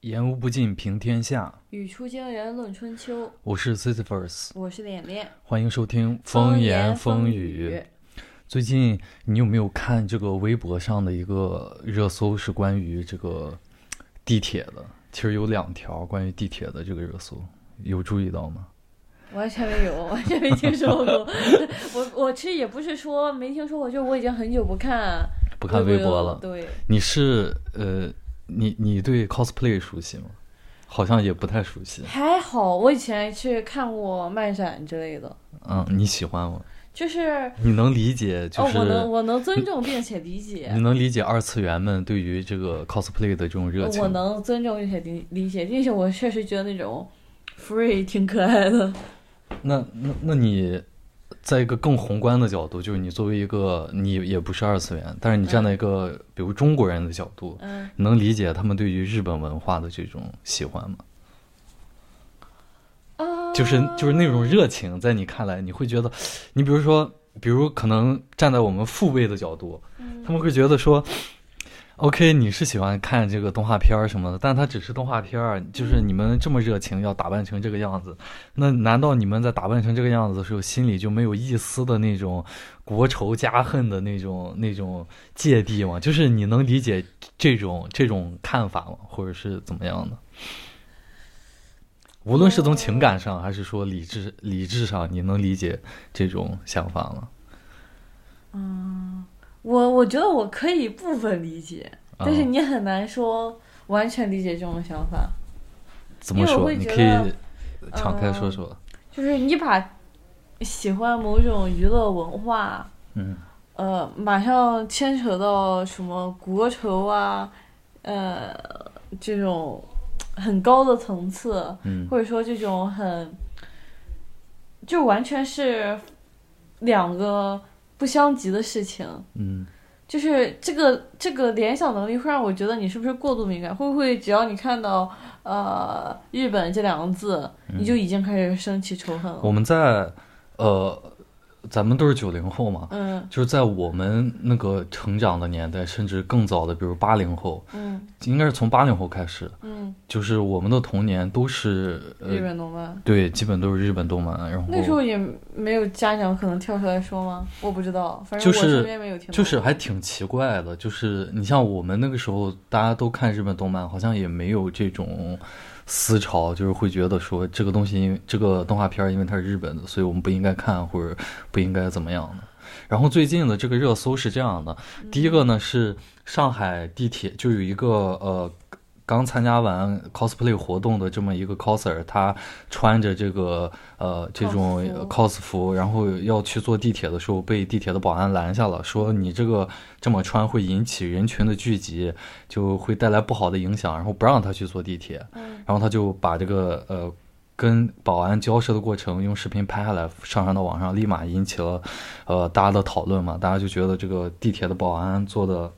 言无不尽，平天下。语出惊人论春秋，我是 Sisyphus，我是脸脸。欢迎收听《风言风语》。最近你有没有看这个微博上的一个热搜？是关于这个地铁的。其实有两条关于地铁的这个热搜，有注意到吗？完全没有，完全没听说过。我我其实也不是说没听说过，就我已经很久不看不看微博了。对，你是呃，你你对 cosplay 熟悉吗？好像也不太熟悉。还好，我以前去看过漫展之类的。嗯，你喜欢吗？就是你能理解，就是我能我能尊重并且理解。你能理解二次元们对于这个 cosplay 的这种热情？我能尊重并且理理解，并且我确实觉得那种 free 挺可爱的。那那那你在一个更宏观的角度，就是你作为一个你也不是二次元，但是你站在一个比如中国人的角度，嗯，能理解他们对于日本文化的这种喜欢吗？啊，就是就是那种热情，在你看来，你会觉得，你比如说，比如可能站在我们父辈的角度，他们会觉得说，OK，你是喜欢看这个动画片儿什么的，但它只是动画片儿，就是你们这么热情，要打扮成这个样子，那难道你们在打扮成这个样子的时候，心里就没有一丝的那种国仇家恨的那种那种芥蒂吗？就是你能理解这种这种看法吗？或者是怎么样的？无论是从情感上，还是说理智理智上，你能理解这种想法吗？嗯，我我觉得我可以部分理解，但是啊你很难说完全理解这种想法。怎么说？你可以敞开嗯说说。就是你把喜欢某种娱乐文化，嗯呃，马上牵扯到什么国仇啊，呃，这种很高的层次，嗯或者说这种很，就完全是两个不相及的事情。嗯就是这个这个联想能力会让我觉得你是不是过度敏感？会不会只要你看到呃日本这两个字，你就已经开始升起仇恨了？嗯我们在呃，咱们都是九零后嘛，嗯就是在我们那个成长的年代，甚至更早的，比如八零后，嗯应该是从八零后开始，嗯，就是我们的童年都是日呃，本动漫。对，基本都是日本动漫，然后那时候也没有家长可能跳出来说吗？我不知道，反正我就是身边没有。就是还挺奇怪的，就是你像我们那个时候，大家都看日本动漫，好像也没有这种思潮，就是会觉得说这个东西，因为这个动画片因为它是日本的，所以我们不应该看或者不应该怎么样的。然后最近的这个热搜是这样的，第一个呢是上海地铁就有一个呃。刚参加完 cosplay 活动的这么一个 coser，他穿着这个呃这种 cos 服，然后要去坐地铁的时候，被地铁的保安拦下了，说你这个这么穿会引起人群的聚集，就会带来不好的影响，然后不让他去坐地铁。嗯然后他就把这个呃跟保安交涉的过程用视频拍下来，上传到网上，立马引起了呃大家的讨论嘛，大家就觉得这个地铁的保安做的。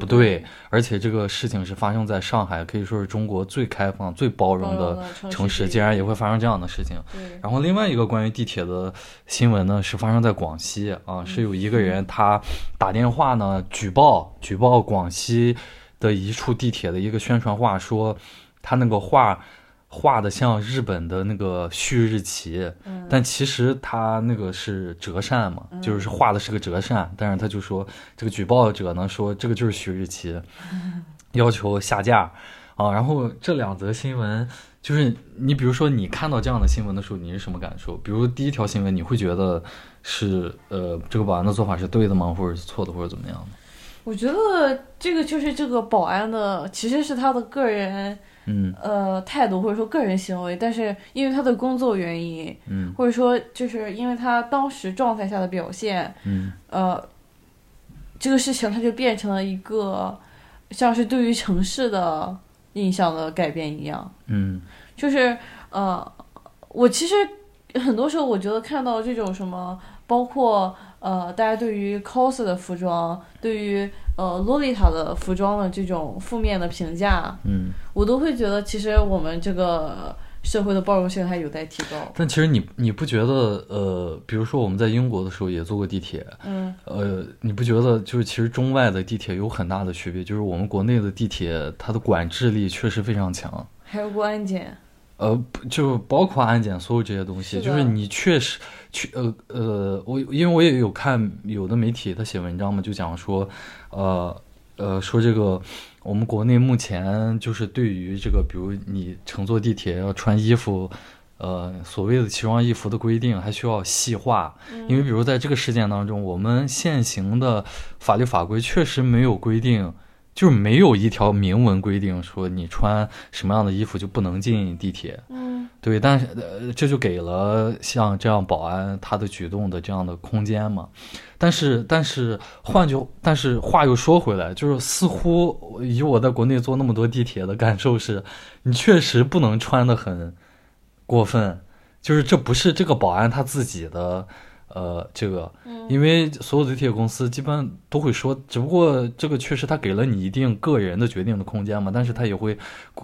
不对，而且这个事情是发生在上海，可以说是中国最开放、最包容的城市，竟然也会发生这样的事情。然后另外一个关于地铁的新闻呢，是发生在广西啊，是有一个人他打电话呢举报举报广西的一处地铁的一个宣传画，说他那个画画的像日本的那个旭日旗，嗯但其实他那个是折扇嘛，就是画的是个折扇，但是他就说这个举报者呢说这个就是旭日旗，要求下架啊。然后这两则新闻，就是你比如说你看到这样的新闻的时候，你是什么感受？比如第一条新闻，你会觉得是呃这个保安的做法是对的吗，或者是错的，或者怎么样的？我觉得这个就是这个保安的，其实是他的个人嗯。呃态度或者说个人行为，但是因为他的工作原因，嗯。或者说就是因为他当时状态下的表现，嗯。呃，这个事情它就变成了一个像是对于城市的印象的改变一样，嗯。就是呃，我其实很多时候我觉得看到这种什么，包括呃，大家对于 cos 的服装，对于呃洛丽塔的服装的这种负面的评价，嗯我都会觉得其实我们这个社会的包容性还有待提高。但其实你你不觉得呃，比如说我们在英国的时候也坐过地铁，嗯呃，你不觉得就是其实中外的地铁有很大的区别？就是我们国内的地铁它的管制力确实非常强。还有过安检，呃，不就包括安检所有这些东西，是就是你确实去呃呃，我因为我也有看有的媒体他写文章嘛，就讲说，呃呃，说这个我们国内目前就是对于这个，比如你乘坐地铁要穿衣服。呃，所谓的奇装异服的规定还需要细化，因为比如在这个事件当中，我们现行的法律法规确实没有规定，就是没有一条明文规定说你穿什么样的衣服就不能进地铁。嗯对，但是呃，这就给了像这样保安他的举动的这样的空间嘛。但是，但是换句，但是话又说回来，就是似乎以我在国内坐那么多地铁的感受是，你确实不能穿的很过分，就是这不是这个保安他自己的。呃，这个，因为所有的地铁公司基本都会说，只不过这个确实他给了你一定个人的决定的空间嘛，但是他也会，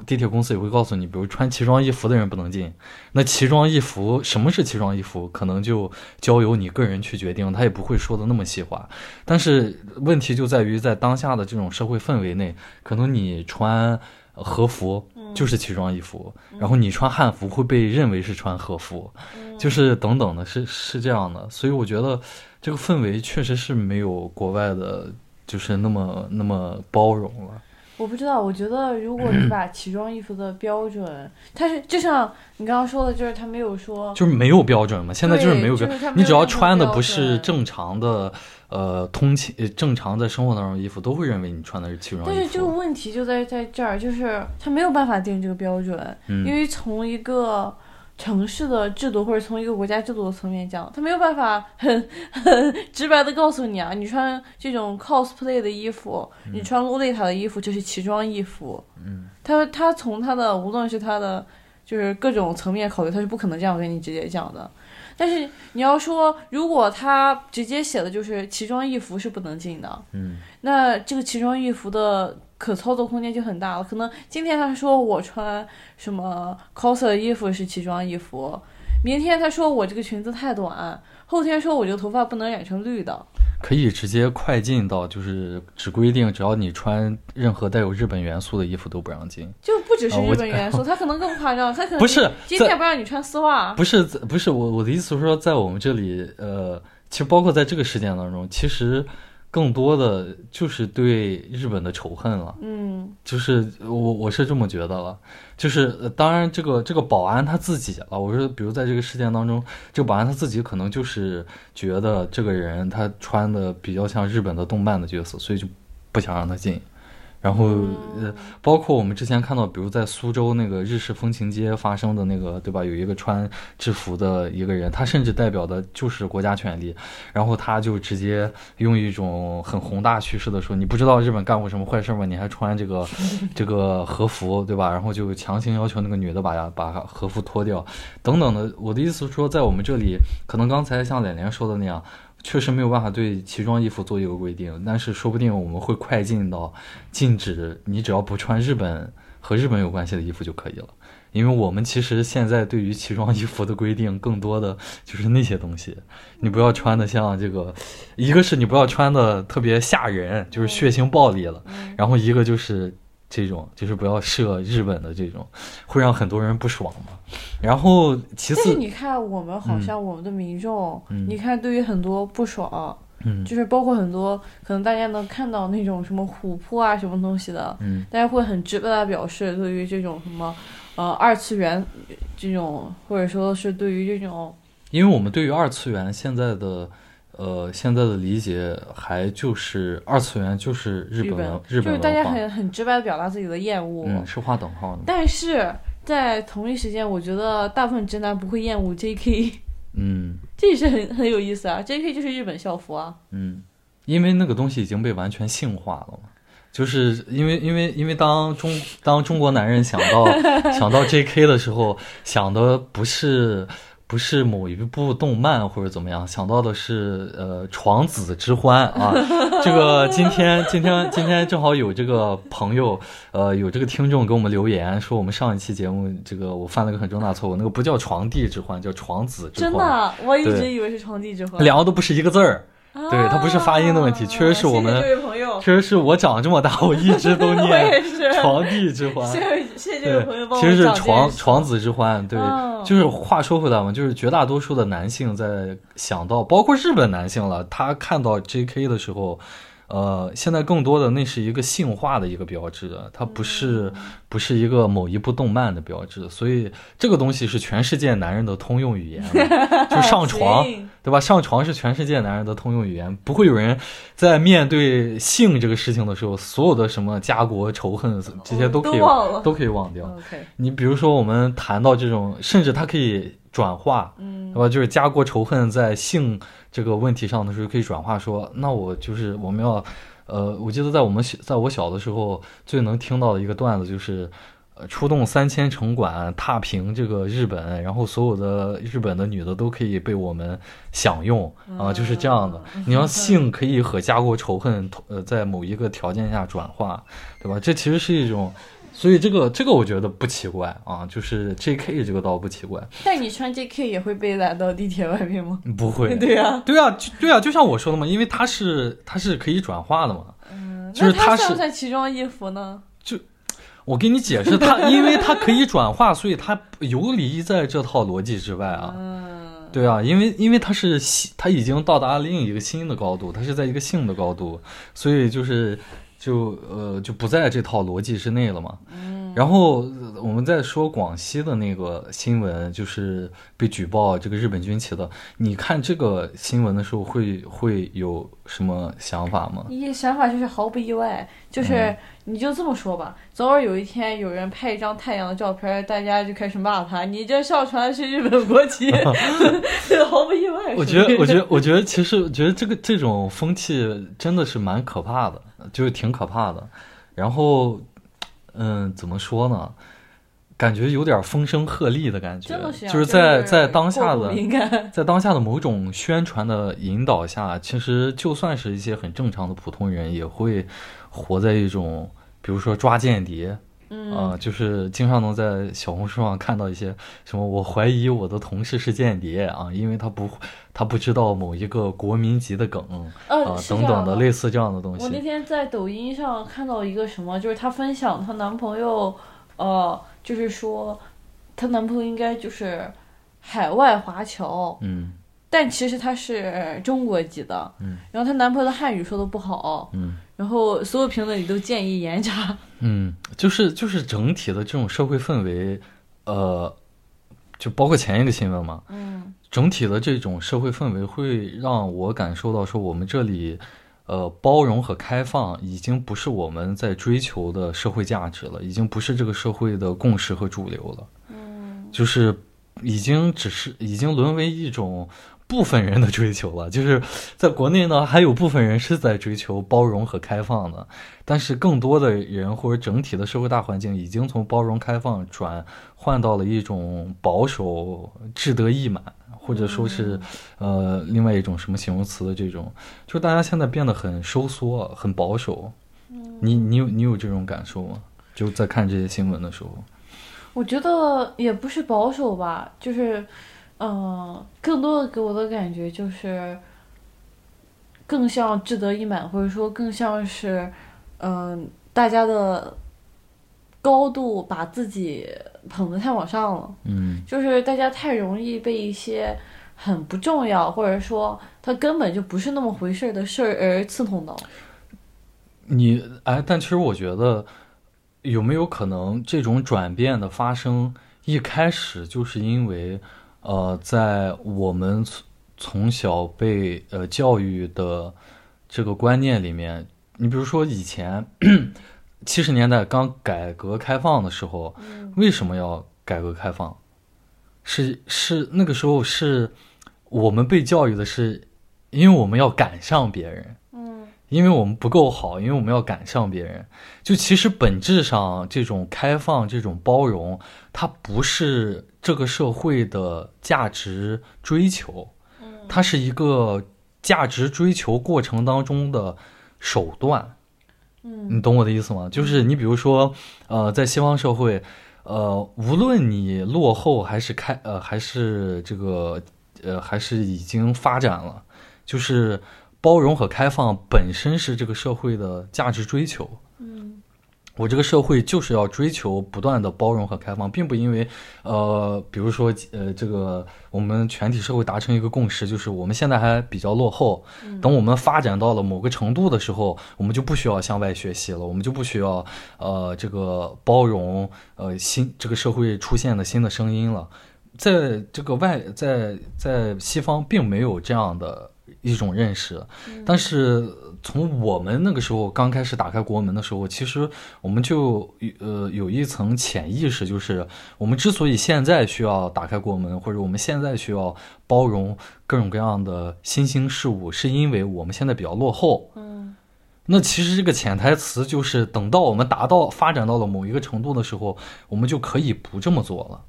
地铁公司也会告诉你，比如穿奇装异服的人不能进，那奇装异服什么是奇装异服，可能就交由你个人去决定，他也不会说的那么细化。但是问题就在于在当下的这种社会氛围内，可能你穿呃和服就是奇装异服，然后你穿汉服会被认为是穿和服，就是等等的，是是这样的。所以我觉得这个氛围确实是没有国外的，就是那么那么包容了。我不知道，我觉得如果你把奇装异服的标准，它是就像你刚刚说的，就是他没有说，就是没有标准嘛，现在就是没有标就是它没有你只要穿的不是正常的，呃，通勤呃正常在生活当中的衣服，都会认为你穿的是奇装异但是这个。问题就在在这儿，就是他没有办法定这个标准，因嗯为从一个城市的制度或者从一个国家制度的层面讲，他没有办法很 很直白的告诉你啊，你穿这种 cosplay 的衣服，你穿洛丽塔的衣服，就是奇装异服。嗯，他他从他的无论是他的就是各种层面考虑，他是不可能这样跟你直接讲的。但是你要说，如果他直接写的就是奇装异服是不能进的，嗯那这个奇装异服的可操作空间就很大了。可能今天他说我穿什么 cos 的衣服是奇装异服，明天他说我这个裙子太短，后天说我这个头发不能染成绿的。可以直接快进到就是只规定只要你穿任何带有日本元素的衣服都不让进。就不只是日本元素，他可能更夸张，他可能不是今天不让你穿丝袜，不是不是我我的意思是说，在我们这里，呃，其实包括在这个事件当中，其实更多的就是对日本的仇恨了。嗯就是我我是这么觉得了，就是呃当然这个这个保安他自己啊，我说比如在这个事件当中，这个保安他自己可能就是觉得这个人他穿的比较像日本的动漫的角色，所以就不想让他进。然后呃，包括我们之前看到，比如在苏州那个日式风情街发生的那个，对吧？有一个穿制服的一个人，他甚至代表的就是国家权力，然后他就直接用一种很宏大叙事的说：“你不知道日本干过什么坏事吗？你还穿这个 这个和服，对吧？”然后就强行要求那个女的把把和服脱掉，等等的。我的意思是说，在我们这里，可能刚才像脸脸说的那样。确实没有办法对奇装异服做一个规定，但是说不定我们会快进到禁止你只要不穿日本和日本有关系的衣服就可以了。因为我们其实现在对于奇装异服的规定，更多的就是那些东西，你不要穿的像这个，一个是你不要穿的特别吓人，就是血腥暴力了，然后一个就是这种，就是不要设日本的这种，会让很多人不爽嘛。然后其但是次，你看，我们好像我们的民众，嗯你看对于很多不爽，嗯就是包括很多可能大家能看到那种什么琥珀啊什么东西的，嗯大家会很直白的表示对于这种什么呃二次元这种，或者说是对于这种因为我们对于二次元现在的。呃，现在的理解还就是二次元就是日本文日本就是大家很很直白的表达自己的厌恶，嗯，是划等号的。但是在同一时间，我觉得大部分直男不会厌恶 J.K.，嗯 这也是很很有意思啊，J.K. 就是日本校服啊，嗯，因为那个东西已经被完全性化了嘛。就是因为因为因为当中当中国男人想到 想到 J.K. 的时候，想的不是不是某一部动漫或者怎么样，想到的是呃《床子之欢》啊。这个今天今天今天正好有这个朋友，呃，有这个听众给我们留言说，我们上一期节目这个我犯了个很重大错误，那个不叫床帝之欢，叫床子之欢。真的，我一直以为是床帝之欢。两个都不是一个字儿。对它不是发音的问题啊确实是我们确实是我长这么大，我一直都念。床帝之欢。谢谢谢谢这位朋友对，帮我其实是床床子之欢，对，哦就是话说回来嘛，就是绝大多数的男性在想到，包括日本男性了，他看到 J.K. 的时候，呃，现在更多的那是一个性化的一个标志，它不是、不是一个某一部动漫的标志，所以这个东西是全世界男人的通用语言，就上床。行对吧？上床是全世界男人的通用语言，不会有人在面对性这个事情的时候，所有的什么家国仇恨这些都可以都忘了都可以忘掉。你比如说，我们谈到这种，甚至它可以转化，嗯对吧？就是家国仇恨在性这个问题上的时候，可以转化说，那我就是我们要，呃，我记得在我们小在我小的时候，最能听到的一个段子就是。呃，出动三千城管踏平这个日本，然后所有的日本的女的都可以被我们享用啊，就是这样的。你要性可以和家国仇恨，呃，在某一个条件下转化，对吧？这其实是一种，所以这个这个我觉得不奇怪啊，就是 J.K. 这个倒不奇怪，但你穿 JK 也会被拦到地铁外面吗？不会。对呀、对啊，就对啊，就像我说的嘛，因为它是它是可以转化的嘛。嗯，就是它是那它算不算奇装异服呢？我给你解释，它 因为它可以转化，所以它游离在这套逻辑之外啊。嗯，对啊，因为因为它是新，它已经到达另一个新的高度，它是在一个性的高度，所以就是就呃就不在这套逻辑之内了嘛。嗯，然后呃我们再说广西的那个新闻，就是被举报这个日本军旗的，你看这个新闻的时候会会有什么想法吗？一想法就是毫不意外，就是、嗯你就这么说吧，早晚有一天有人拍一张太阳的照片，大家就开始骂他，你这上传的是日本国旗，毫不意外。我觉得，我觉得，我觉得，其实我觉得这个这种风气真的是蛮可怕的，就是挺可怕的。然后，嗯，怎么说呢？感觉有点风声鹤唳的感觉，就是在在当下的 在当下的某种宣传的引导下，其实就算是一些很正常的普通人，也会活在一种，比如说抓间谍，嗯。啊、就是经常能在小红书上看到一些什么，我怀疑我的同事是间谍啊，因为他不他不知道某一个国民级的梗啊、等等的类似这样的东西我那。天在抖音上看到一个什么，就是她分享她男朋友，呃，就是说她男朋友应该就是海外华侨，嗯。但其实他是中国籍的，嗯。然后她男朋友的汉语说的不好，嗯然后所有评论里都建议严查。嗯，就是就是整体的这种社会氛围，呃，就包括前一个新闻嘛，嗯。整体的这种社会氛围会让我感受到说，我们这里，呃，包容和开放已经不是我们在追求的社会价值了，已经不是这个社会的共识和主流了，嗯。就是已经只是已经沦为一种部分人的追求了。就是在国内呢，还有部分人是在追求包容和开放的，但是更多的人或者整体的社会大环境已经从包容开放转换到了一种保守、志得意满。或者说是，呃，另外一种什么形容词的这种，就大家现在变得很收缩、很保守。你你有你有这种感受吗？就在看这些新闻的时候，我觉得也不是保守吧，就是，嗯、更多的给我的感觉就是，更像志得意满，或者说更像是，嗯、大家的高度把自己捧得太往上了，嗯就是大家太容易被一些很不重要，或者说它根本就不是那么回事儿的事儿而刺痛到。你哎，但其实我觉得，有没有可能这种转变的发生，一开始就是因为，呃，在我们从从小被呃教育的这个观念里面，你比如说以前七十年代刚改革开放的时候，为什么要改革开放？是是那个时候是我们被教育的是，因为我们要赶上别人。嗯因为我们不够好，因为我们要赶上别人。就其实本质上，这种开放、这种包容，它不是这个社会的价值追求，它是一个价值追求过程当中的手段。嗯你懂我的意思吗？就是你比如说，呃，在西方社会，呃，无论你落后还是开，呃，还是这个，呃，还是已经发展了，就是包容和开放本身是这个社会的价值追求。嗯我这个社会就是要追求不断的包容和开放，并不因为，呃，比如说，呃，这个我们全体社会达成一个共识，就是我们现在还比较落后，等我们发展到了某个程度的时候，我们就不需要向外学习了，我们就不需要，呃，这个包容，呃，新这个社会出现的新的声音了。在这个外，在在西方并没有这样的一种认识，但是从我们那个时候刚开始打开国门的时候，其实我们就呃有一层潜意识，就是我们之所以现在需要打开国门，或者我们现在需要包容各种各样的新兴事物，是因为我们现在比较落后。嗯那其实这个潜台词就是，等到我们达到发展到了某一个程度的时候，我们就可以不这么做了。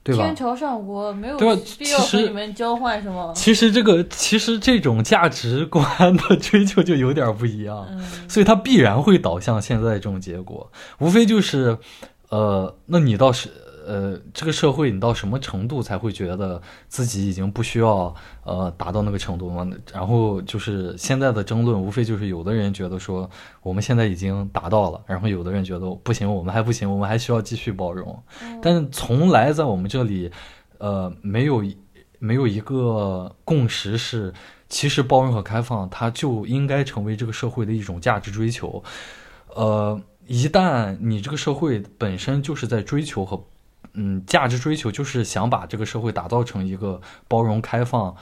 嗯，对吧天朝上国没有必要和你们交换什么。其实这个，其实这种价值观的追求就有点不一样。嗯所以它必然会导向现在这种结果，无非就是，呃，那你倒是呃这个社会你到什么程度才会觉得自己已经不需要呃达到那个程度吗？然后就是现在的争论，无非就是有的人觉得说我们现在已经达到了，然后有的人觉得不行，我们还不行，我们还需要继续包容。但是从来在我们这里，呃，没有没有一个共识是，其实包容和开放它就应该成为这个社会的一种价值追求。呃，一旦你这个社会本身就是在追求和嗯价值追求，就是想把这个社会打造成一个包容、开放、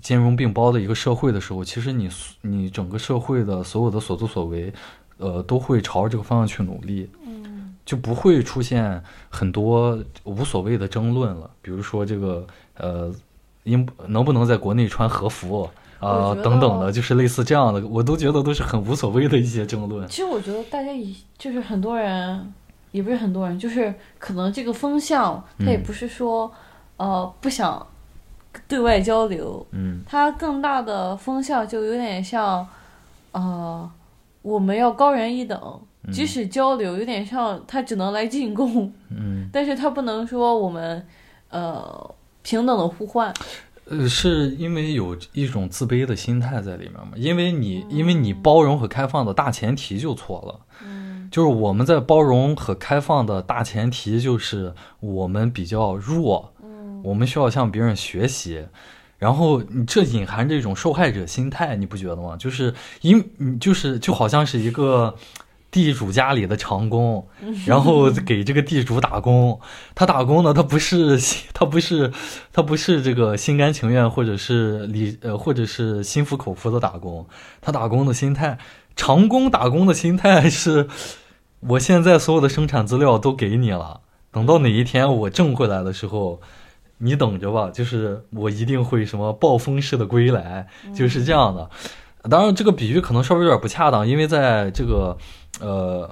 兼容并包的一个社会的时候，其实你你整个社会的所有的所作所为，呃，都会朝着这个方向去努力。嗯就不会出现很多无所谓的争论了，比如说这个呃，应能不能在国内穿和服啊、等等的，就是类似这样的，我都觉得都是很无所谓的一些争论。其实我觉得大家以就是很多人，也不是很多人，就是可能这个风向，他也嗯不是说，呃，不想对外交流，嗯它更大的风向就有点像，呃，我们要高人一等，即使交流，有点像他只能来进攻，嗯，但是他不能说我们，呃，平等的互换。呃，是因为有一种自卑的心态在里面嘛？因为你因为你包容和开放的大前提就错了。嗯就是我们在包容和开放的大前提就是我们比较弱，嗯。我们需要向别人学习，然后你这隐含着一种受害者心态，你不觉得吗？就是因你就是就好像是一个地主家里的长工，然后给这个地主打工，他打工呢，他不是他不是他不是这个心甘情愿，或者是理呃或者是心服口服的打工，他打工的心态，长工打工的心态是，我现在所有的生产资料都给你了，等到哪一天我挣回来的时候。你等着吧，就是我一定会什么暴风式的归来，就是这样的。当然，这个比喻可能稍微有点不恰当，因为在这个呃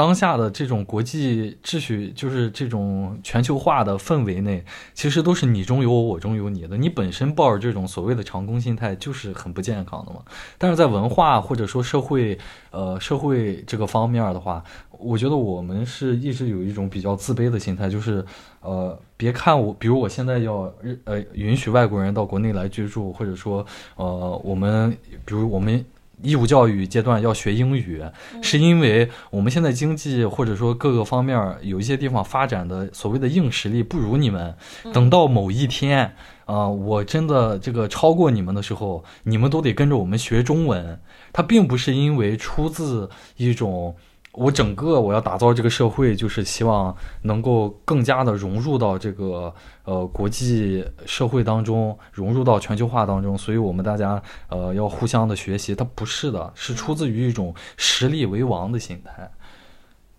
当下的这种国际秩序，就是这种全球化的氛围内，其实都是你中有我，我中有你的。你本身抱着这种所谓的长工心态，就是很不健康的嘛。但是在文化或者说社会呃社会这个方面的话，我觉得我们是一直有一种比较自卑的心态，就是呃，别看我，比如我现在要呃允许外国人到国内来居住，或者说呃我们比如我们义务教育阶段要学英语，是因为我们现在经济或者说各个方面有一些地方发展的所谓的硬实力不如你们，等到某一天。啊、我真的这个超过你们的时候，你们都得跟着我们学中文。它并不是因为出自一种我整个我要打造这个社会，就是希望能够更加的融入到这个呃国际社会当中，融入到全球化当中，所以我们大家呃要互相的学习。它不是的，是出自于一种实力为王的心态，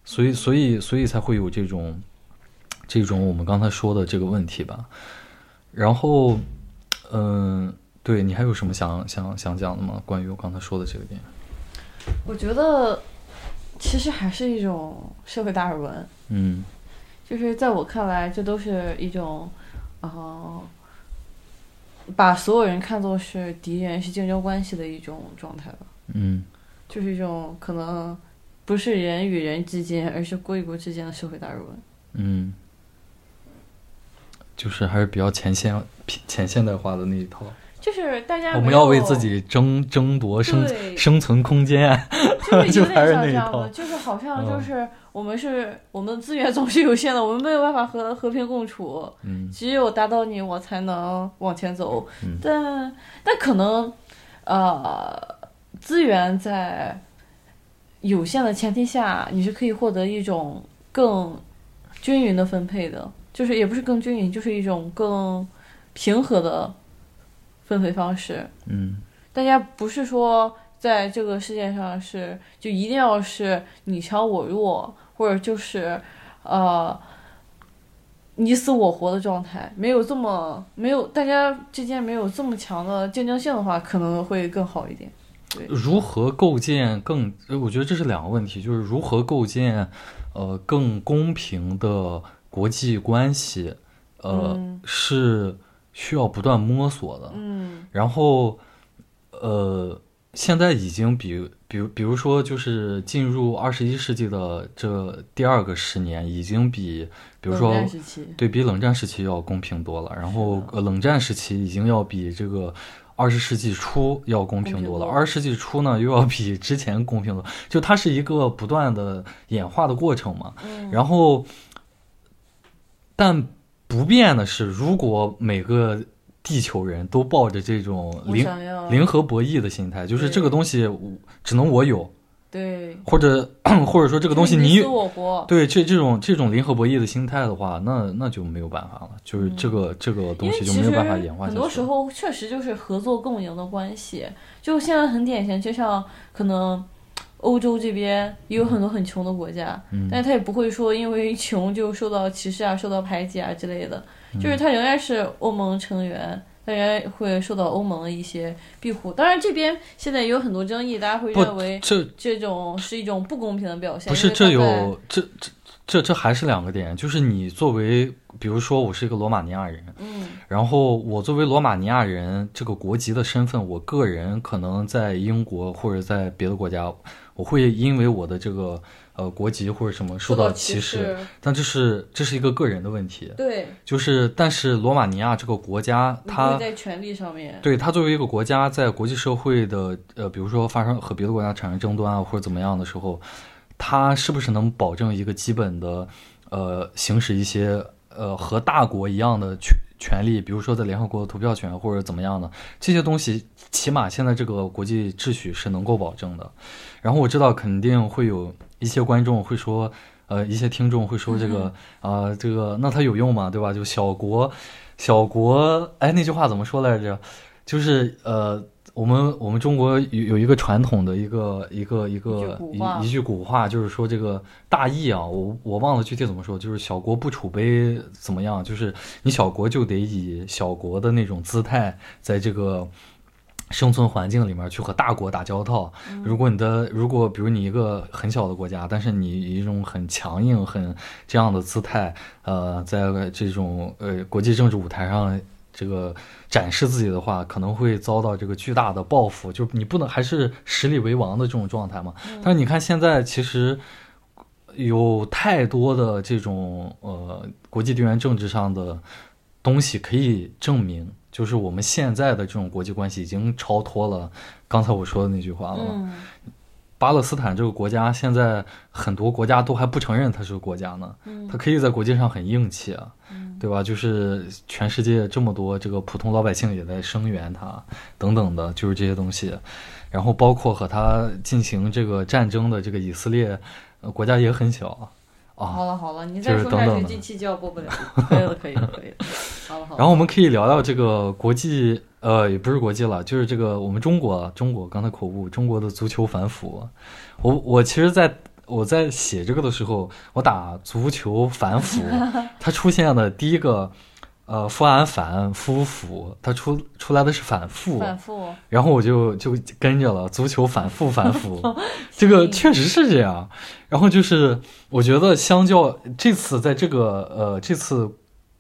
所以所以所以才会有这种这种我们刚才说的这个问题吧。然后，嗯，对你还有什么想想想讲的吗？关于我刚才说的这个点？我觉得其实还是一种社会达尔文，嗯就是在我看来，这都是一种，呃，把所有人看作是敌人、是竞争关系的一种状态吧。嗯就是一种可能不是人与人之间，而是国与国之间的社会达尔文。嗯，就是还是比较前现前现代化的那一套。就是大家我们要为自己争争夺生生存空间。就是有 点是那套像这样的，就是好像就嗯是我们是我们的资源总是有限的，我们没有办法和和平共处，嗯只有打倒你，我才能往前走。嗯但但可能呃，资源在有限的前提下，你是可以获得一种更均匀的分配的，就是也不是更均匀，就是一种更平和的分配方式。嗯大家不是说在这个世界上是就一定要是你强我弱，或者就是呃你死我活的状态，没有这么没有大家之间没有这么强的竞争性的话，可能会更好一点。如何构建更？呃我觉得这是两个问题，就是如何构建呃更公平的国际关系，呃、嗯是需要不断摸索的。嗯然后，呃，现在已经比比如比如说，就是进入二十一世纪的这第二个十年，已经比比如说对比冷战时期要公平多了。然后呃，冷战时期已经要比这个二十世纪初要公平多了。公平多了二十世纪初呢，又要比之前公平多，就它是一个不断的演化的过程嘛。嗯然后，但不变的是，如果每个地球人都抱着这种零零和博弈的心态，就是这个东西只能我有，对。或者 或者说这个东西你你死我活，对这这种这种零和博弈的心态的话，那那就没有办法了，就是嗯。这个、这个东西就没有办法演化下去。很多时候确实就是合作共赢的关系，就现在很典型，就像可能欧洲这边也有很多很穷的国家，嗯但是他也不会说因为穷就受到歧视啊、受到排挤啊之类的，嗯就是他仍然是欧盟成员。他仍然会受到欧盟的一些庇护，当然这边现在也有很多争议，大家会认为这这种是一种不公平的表现。不是这有这这这这还是两个点，就是你作为比如说我是一个罗马尼亚人，嗯然后我作为罗马尼亚人这个国籍的身份，我个人可能在英国或者在别的国家，我会因为我的这个呃国籍或者什么受到歧歧视，，但这是这是一个个人的问题，对，就是但是罗马尼亚这个国家它在权利上面，对它作为一个国家，在国际社会的呃，比如说发生和别的国家产生争端啊，或者怎么样的时候，它是不是能保证一个基本的呃，行使一些呃和大国一样的权权利，比如说在联合国的投票权或者怎么样的这些东西，起码现在这个国际秩序是能够保证的。然后我知道肯定会有一些观众会说。呃，一些听众会说这个啊、呃这个那它有用吗？对吧？就小国，小国，哎，那句话怎么说来着？就是呃，我们我们中国有有一个传统的一个一个一个一句古话一一句古话，就是说这个大义啊，我我忘了具体怎么说，就是小国不储备怎么样？就是你小国就得以小国的那种姿态，在这个。生存环境里面去和大国打交道，如果你的如果比如你一个很小的国家，但是你以一种很强硬、很这样的姿态，呃，在这种呃国际政治舞台上这个展示自己的话，可能会遭到这个巨大的报复。就你不能还是实力为王的这种状态嘛？但是你看现在其实有太多的这种呃国际地缘政治上的东西可以证明。就是我们现在的这种国际关系已经超脱了刚才我说的那句话了。嗯，巴勒斯坦这个国家，现在很多国家都还不承认它是个国家呢。嗯它可以在国际上很硬气啊，嗯对吧？就是全世界这么多这个普通老百姓也在声援他，等等的，就是这些东西。然后包括和他进行这个战争的这个以色列，呃、国家也很小啊。好了好了，你就是再说下去，等等这期就要播不了。可以了可以了可以了，好了好了。然后我们可以聊聊这个国际，呃，也不是国际了，就是这个我们中国，中国刚才口误，中国的足球反腐。我我其实在我在写这个的时候，我打足球反腐，它出现的第一个，呃富安反夫腐，它出出来的是反复，反复，然后我就就跟着了，足球反复反复，这个确实是这样。然后就是我觉得相较这次在这个呃这次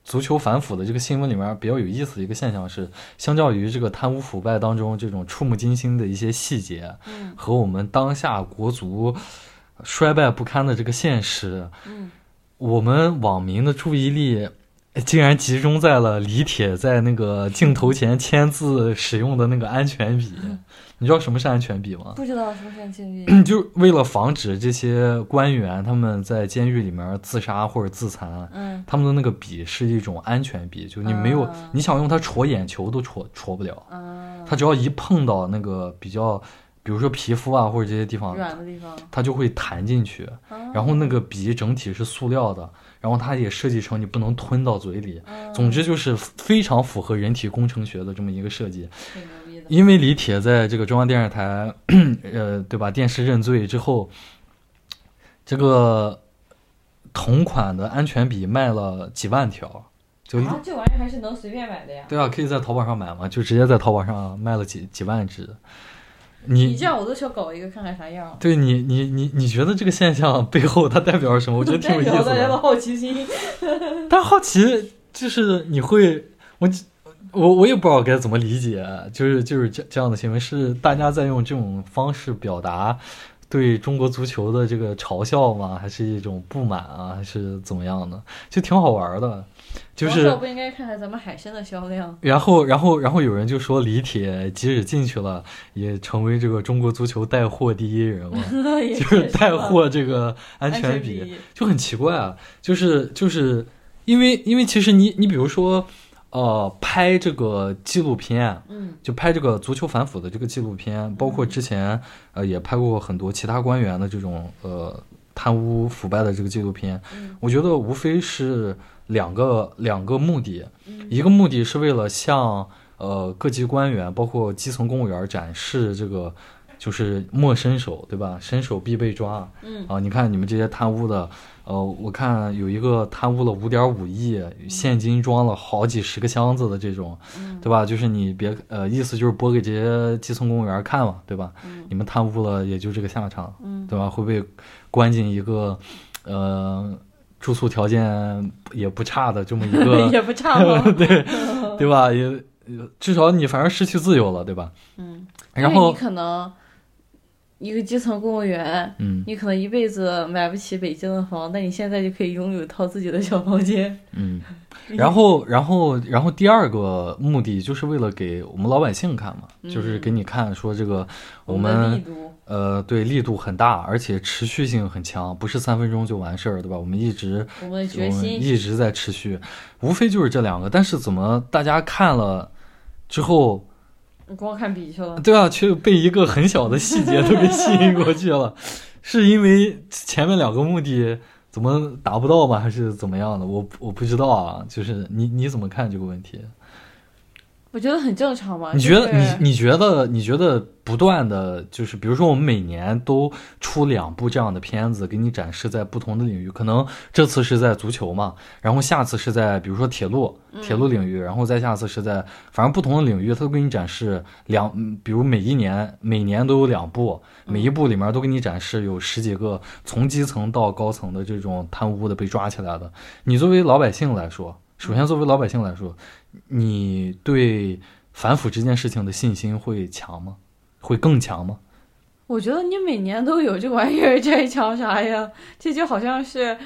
足球反腐的这个新闻里面比较有意思的一个现象是，相较于这个贪污腐败当中这种触目惊心的一些细节，嗯。和我们当下国足衰败不堪的这个现实，嗯，我们网民的注意力竟然集中在了李铁在那个镜头前签字使用的那个安全笔。你知道什么是安全笔吗？不知道什么是安全笔，就是为了防止这些官员他们在监狱里面自杀或者自残，嗯。他们的那个笔是一种安全笔，就你没有、啊。你想用它戳眼球都戳戳不了，啊，它只要一碰到那个比较，比如说皮肤啊或者这些地方，软的地方，它就会弹进去。啊然后那个笔整体是塑料的，然后它也设计成你不能吞到嘴里。啊总之就是非常符合人体工程学的这么一个设计。因为李铁在这个中央电视台，呃，对吧？电视认罪之后，这个同款的安全笔卖了几万条，就、啊，这玩意儿还是能随便买的呀。对啊，可以在淘宝上买嘛，就直接在淘宝上卖了几几万只。你你这样我都想搞一个看看啥样。对你你你你觉得这个现象背后它代表着什么？我觉得挺有 意思代表大家的的。好奇心。但好奇就是你会，我我我也不知道该怎么理解，就是就是这这样的行为是大家在用这种方式表达对中国足球的这个嘲笑吗？还是一种不满啊？还是怎么样的？就挺好玩的，就是不应该看看咱们海参的销量。然后，然后，然后有人就说李铁即使进去了，也成为这个中国足球带货第一人了，就是带货这个安安全比，就很奇怪啊。就是就是因为因为其实你你比如说，呃，拍这个纪录片，嗯就拍这个足球反腐的这个纪录片，包括之前呃也拍过很多其他官员的这种呃贪污腐败的这个纪录片，嗯我觉得无非是两个两个目的，嗯一个目的是为了向呃各级官员，包括基层公务员展示这个就是莫伸手，对吧？伸手必被抓嗯啊！你看你们这些贪污的，呃，我看有一个贪污了五点五亿，现金装了好几十个箱子的这种，嗯对吧？就是你别呃，意思就是播给这些基层公务员看嘛，对吧？嗯你们贪污了也就这个下场，嗯对吧？会被关进一个呃住宿条件也不差的这么一 个，也不差吗？对 对吧？也至少你反正失去自由了，对吧？嗯，然后你可能一个基层公务员，嗯你可能一辈子买不起北京的房，但你现在就可以拥有一套自己的小房间。嗯，然后然后然后第二个目的就是为了给我们老百姓看嘛，就是给你看说这个我们呃对力度很大，而且持续性很强，不是三分钟就完事儿，对吧？我们一直我们一直在持续，无非就是这两个。但是怎么大家看了之后，光看笔去了。对啊，却被一个很小的细节都给吸引过去了，是因为前面两个目的怎么达不到吗？还是怎么样的？我我不知道啊。就是你你怎么看这个问题？我觉得很正常嘛。你觉得、你你觉得你觉得不断的就是，比如说我们每年都出两部这样的片子，给你展示在不同的领域，可能这次是在足球嘛，然后下次是在比如说铁路铁路领域，然后再下次是在反正不同的领域，它都给你展示两，嗯比如每一年每年都有两部，每一部里面都给你展示有十几个从基层到高层的这种贪污的被抓起来的。你作为老百姓来说，首先作为老百姓来说，你对反腐这件事情的信心会强吗？会更强吗？我觉得你每年都有这玩意儿，这还强啥呀？这就好像是，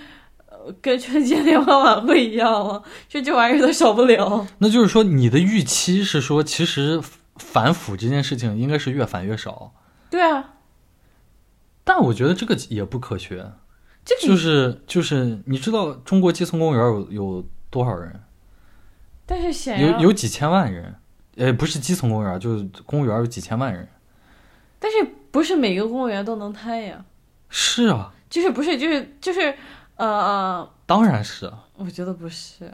呃，跟春节联欢晚会一样啊，就这玩意儿都少不了。那就是说，你的预期是说，其实反腐这件事情应该是越反越少，对啊，但我觉得这个也不科学。这个就是就是，你知道中国基层公务员有有多少人？但是显然，有有几千万人，呃，不是基层公务员，就是公务员有几千万人。但是不是每个公务员都能贪呀？是啊，就是不是就是就是，呃呃，当然是啊。我觉得不是，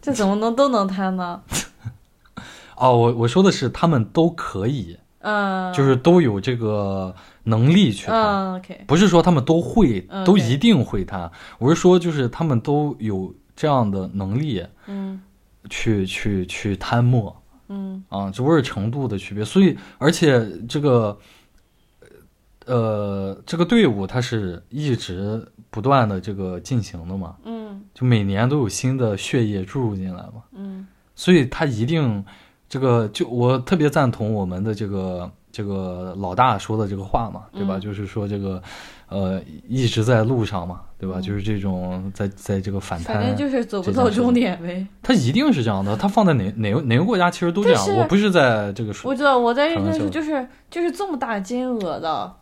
这怎么能都能贪呢？哦，我我说的是他们都可以，嗯，就是都有这个能力去贪。嗯，OK，不是说他们都会，嗯都一定会贪。我是说，就是他们都有这样的能力嗯去去去贪墨嗯啊，只不过是程度的区别。所以，而且这个呃这个队伍它是一直不断的这个进行的嘛，嗯就每年都有新的血液注入进来嘛。嗯所以它一定这个就我特别赞同我们的这个这个老大说的这个话嘛，对吧？嗯就是说这个呃一直在路上嘛，对吧？嗯就是这种在在这个反反正，就是走不到终点呗。他一定是这样的。他放在哪哪个哪个国家其实都这样我不是在这个说我知道我在认真说，就是就是这么大金额的，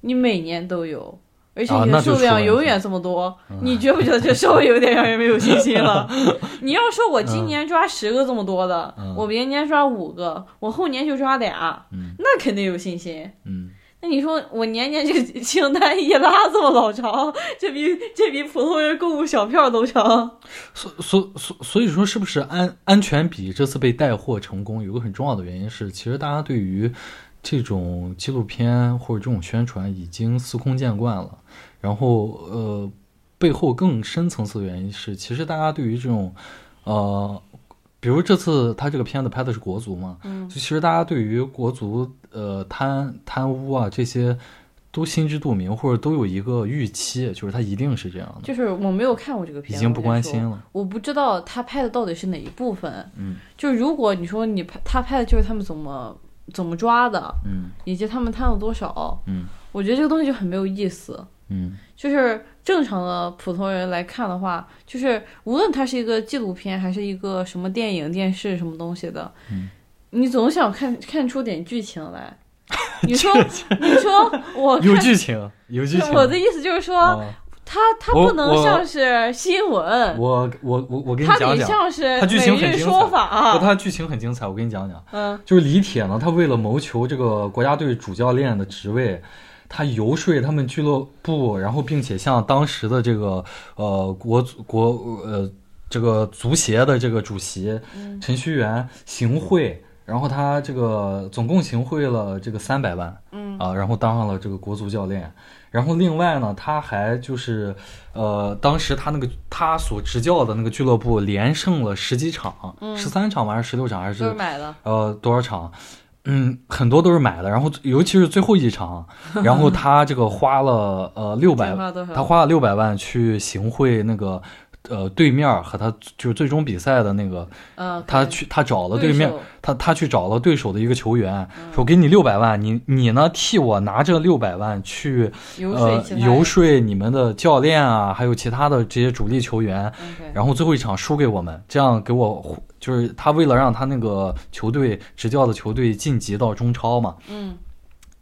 你每年都有，而且你的数量永远这么多，嗯你觉不觉得这稍微有点让人没有信心了？你要说我今年抓十个这么多的，嗯我明年抓五个，我后年就抓俩，嗯那肯定有信心。嗯那你说我年年这个清单一拉这么老长，这比这比普通人购物小票都长。所所所所以说，是不是安安全比这次被带货成功，有个很重要的原因是，其实大家对于这种纪录片或者这种宣传已经司空见惯了。然后呃，背后更深层次的原因是，其实大家对于这种呃，比如这次他这个片子拍的是国足嘛，嗯就其实大家对于国足呃贪贪污啊这些。都心知肚明，或者都有一个预期，就是他一定是这样的，就是我没有看过这个片，已经不关心了。我不知道他拍的到底是哪一部分。嗯就是如果你说你拍他拍的就是他们怎么怎么抓的，嗯以及他们贪了多少，嗯我觉得这个东西就很没有意思。嗯就是正常的普通人来看的话，就是无论它是一个纪录片还是一个什么电影、电视什么东西的，嗯你总想看看出点剧情来。你说，你说我看有剧情，有剧情。我的意思就是说，啊它它不能像是新闻，我我我我给你讲讲，像是它剧情每日很精彩说法。不它剧情很精彩，我跟你讲讲。嗯就是李铁呢，他为了谋求这个国家队主教练的职位，他游说他们俱乐部，然后并且向当时的这个呃国足国呃这个足协的这个主席嗯陈戌源行贿，然后他这个总共行贿了这个三百万。嗯啊，然后当上了这个国足教练。然后另外呢，他还就是，呃，当时他那个他所执教的那个俱乐部连胜了十几场，十三场吧，还是十六场，还都是是买的。呃多少场？嗯，很多都是买的。然后尤其是最后一场，然后他这个花了呃六百他花了六百万去行贿那个呃对面和他就是最终比赛的那个，嗯，他去他找了对面手他他去找了对手的一个球员，嗯说给你六百万，你你呢替我拿这六百万去呃游说你们的教练啊，还有其他的这些主力球员然后最后一场输给我们，这样给我就是他为了让他那个球队执教的球队晋级到中超嘛，嗯，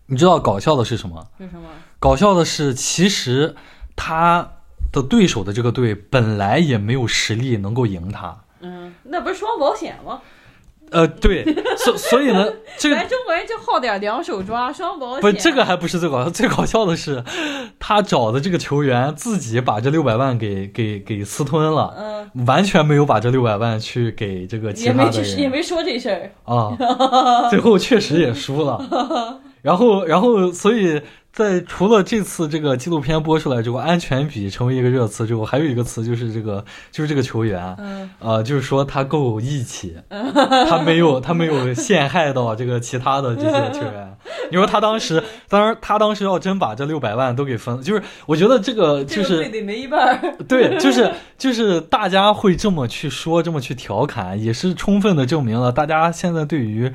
你知道搞笑的是什么？是什么？搞笑的是，其实他的对手的这个队本来也没有实力能够赢他。嗯，那不是双保险吗？呃，对，所所以呢，这个咱中国人就好点两手抓双保险。不，这个还不是最搞笑，最搞笑的是，他找的这个球员自己把这六百万给给给私吞了，嗯，完全没有把这六百万去给这个其也他的没去也没说这事儿。啊，最后确实也输了。然后，然后，所以在除了这次这个纪录片播出来之后，安全比成为一个热词之后，还有一个词就是这个，就是这个球员，嗯呃，就是说他够义气，他没有他没有陷害到这个其他的这些球员。你说他当时，当然他当时要真把这六百万都给分，就是我觉得这个就是罪得没一半儿。对，就是就是大家会这么去说，这么去调侃，也是充分的证明了大家现在对于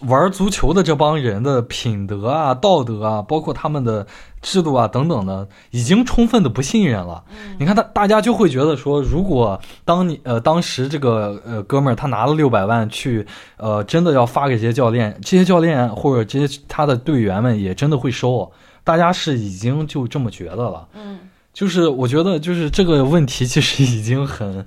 玩足球的这帮人的品德啊、道德啊，包括他们的制度啊等等的，已经充分的不信任了。你看他，大家就会觉得说，如果当你呃当时这个呃哥们儿他拿了六百万去呃真的要发给这些教练，这些教练或者这些他的队员们也真的会收，大家是已经就这么觉得了。嗯就是我觉得，就是这个问题其实已经很、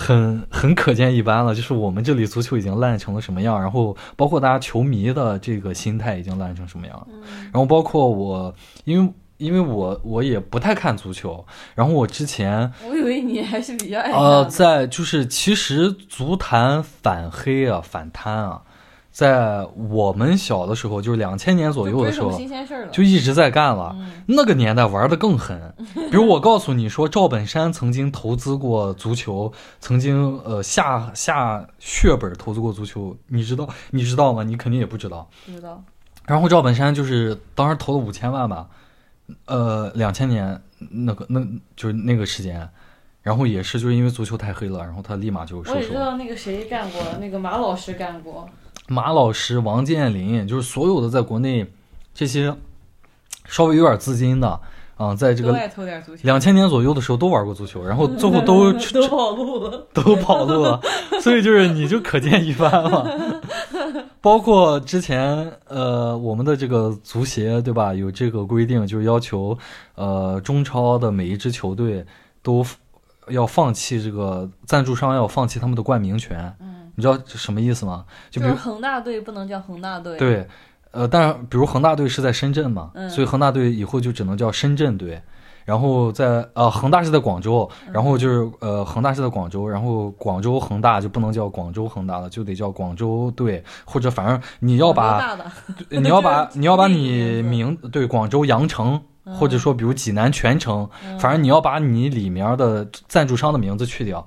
很、很可见一斑了。就是我们这里足球已经烂成了什么样，然后包括大家球迷的这个心态已经烂成什么样，嗯然后包括我，因为因为我我也不太看足球，然后我之前我以为你还是比较爱呃，在就是其实足坛反黑啊、反贪啊，在我们小的时候，就是两千年左右的时候，就一直在干了。嗯那个年代玩的更狠，比如我告诉你说，赵本山曾经投资过足球，曾经呃下下血本投资过足球，你知道你知道吗？你肯定也不知道。不知道。然后赵本山就是当时投了五千万吧，呃，两千年那个那就是那个时间，然后也是就是因为足球太黑了，然后他立马就我也知。道那个谁干过，那个马老师干过。马老师、王健林，就是所有的在国内这些稍微有点资金的啊、在这个两千年左右的时候都玩过足球，然后最后都 都跑路了。都跑路了，所以就是你就可见一斑了。包括之前呃我们的这个足协对吧，有这个规定，就是要求呃中超的每一支球队都要放弃这个赞助商要放弃他们的冠名权，嗯，你知道什么意思吗？就比如就是恒大队不能叫恒大队。，对，呃，但是比如恒大队是在深圳嘛，嗯所以恒大队以后就只能叫深圳队。然后在呃恒大是在广州，然后就是呃恒大是在广州，然后广州恒大就不能叫广州恒大了，就得叫广州队，或者反正你要把，你要把 你要把你名对广州羊城，或者说比如济南全城，嗯反正你要把你里面的赞助商的名字去掉，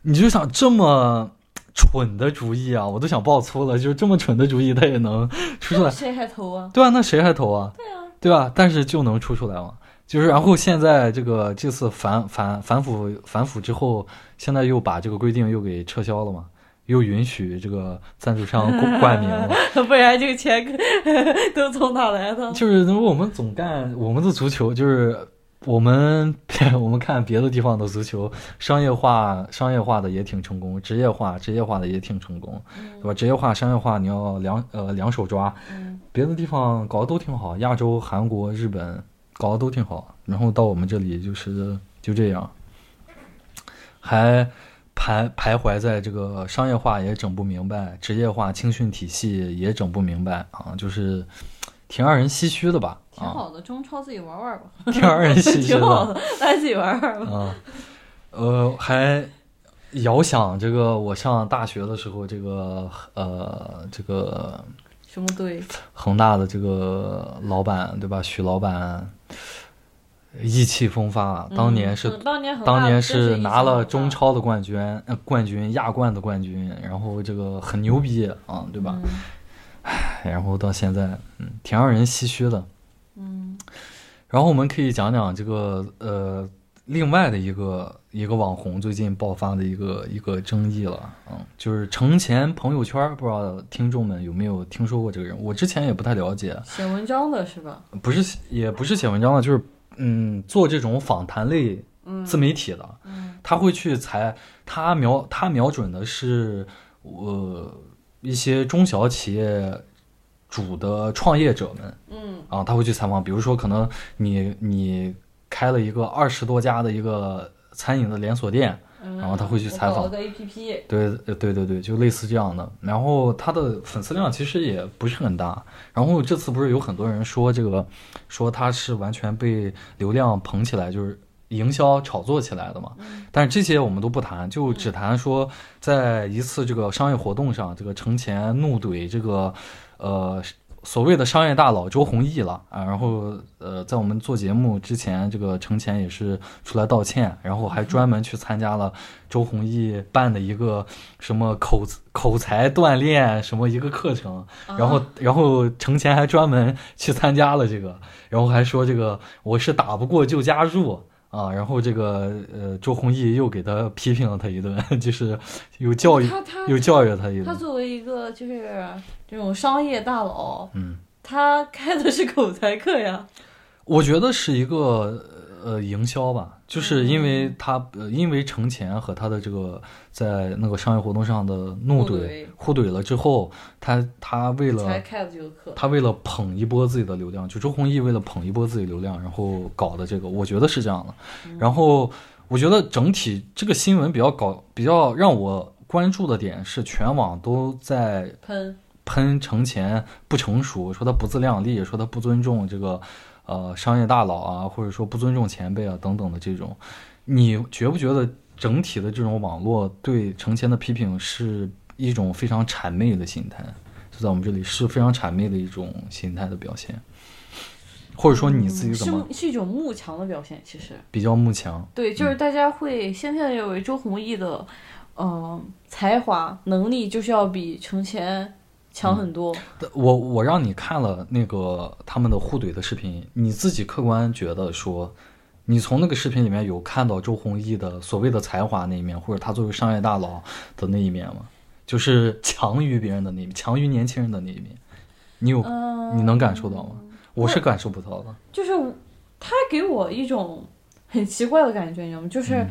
你就想这么蠢的主意啊，我都想爆粗了，就是这么蠢的主意他也能出出来，谁还投啊？对啊，那谁还投啊？对啊，对吧？但是就能出出来嘛。就是，然后现在这个这次反反反腐反腐之后，现在又把这个规定又给撤销了嘛，又允许这个赞助商冠冠 名了。不然这个钱 都从哪来的？就是我们总干我们的足球，就是我们 我们看别的地方的足球，商业化商业化的也挺成功，职业化职业化的也挺成功，对吧？职业化商业化你要两呃两手抓，嗯，别的地方搞得都挺好，亚洲、韩国、日本搞得都挺好，然后到我们这里就是就这样，还徘徘徊在这个商业化也整不明白，职业化青训体系也整不明白啊，就是挺让人唏嘘的吧？啊，挺好的，中超自己玩玩吧，挺让人 唏嘘挺好的的，大家自己玩玩吧。啊。呃，还遥想这个我上大学的时候，这个呃这个什么队？恒大的这个老板对吧？许老板意气风发，当年是、嗯当年是是拿了中超的冠军，呃，冠军亚冠的冠军，然后这个很牛逼啊，对吧？嗯然后到现在，嗯，挺让人唏嘘的。嗯，然后我们可以讲讲这个呃，另外的一个一个网红最近爆发的一个一个争议了，嗯，就是程前朋友圈，不知道听众们有没有听说过这个人？我之前也不太了解，写文章的是吧？不是也不是写文章的，就是嗯，做这种访谈类嗯自媒体的，嗯他会去采，他瞄他瞄准的是呃一些中小企业主的创业者们嗯啊，他会去采访，比如说可能你你开了一个二十多家的一个餐饮的连锁店，嗯，然后他会去采访对呃对对对，就类似这样的。然后他的粉丝量其实也不是很大。然后这次不是有很多人说这个，说他是完全被流量捧起来，就是营销炒作起来的嘛。但是这些我们都不谈，就只谈说在一次这个商业活动上，这个程前怒怼这个呃。所谓的商业大佬周鸿祎了啊，然后呃，在我们做节目之前，这个程前也是出来道歉，然后还专门去参加了周鸿祎办的一个什么口口才锻炼什么一个课程，然后然后程前还专门去参加了这个，然后还说这个我是打不过就加入啊，然后这个呃周鸿祎又给他批评了他一顿，就是又教育他他又教育他一顿，他作为一个就是这种商业大佬，嗯，他开的是口才课呀。我觉得是一个呃营销吧，就是因为嗯他呃因为程前和他的这个在那个商业活动上的怒怼互怼了之后，他他为了他为了捧一波自己的流量，就周鸿祎为了捧一波自己流量，然后搞的这个，我觉得是这样的。然后我觉得整体这个新闻比较搞，比较让我关注的点是，全网都在喷，喷程前不成熟，说他不自量力，说他不尊重这个呃商业大佬啊，或者说不尊重前辈啊等等的这种。你觉不觉得整体的这种网络对程前的批评是一种非常谄媚的心态？就在我们这里是非常谄媚的一种心态的表现，或者说你自己怎么是是一种慕强的表现，其实比较慕强？对，就是大家会先天认为周鸿祎的，嗯、才华能力就是要比程前强很多。我我让你看了那个他们的互怼的视频，你自己客观觉得说，你从那个视频里面有看到周鸿祎的所谓的才华那一面，或者他作为商业大佬的那一面吗？就是 强于别人的那一面，强于年轻人的那一面，你有、嗯、你能感受到吗？我是感受不到的。就是他给我一种很奇怪的感觉，你知道吗？就是，嗯、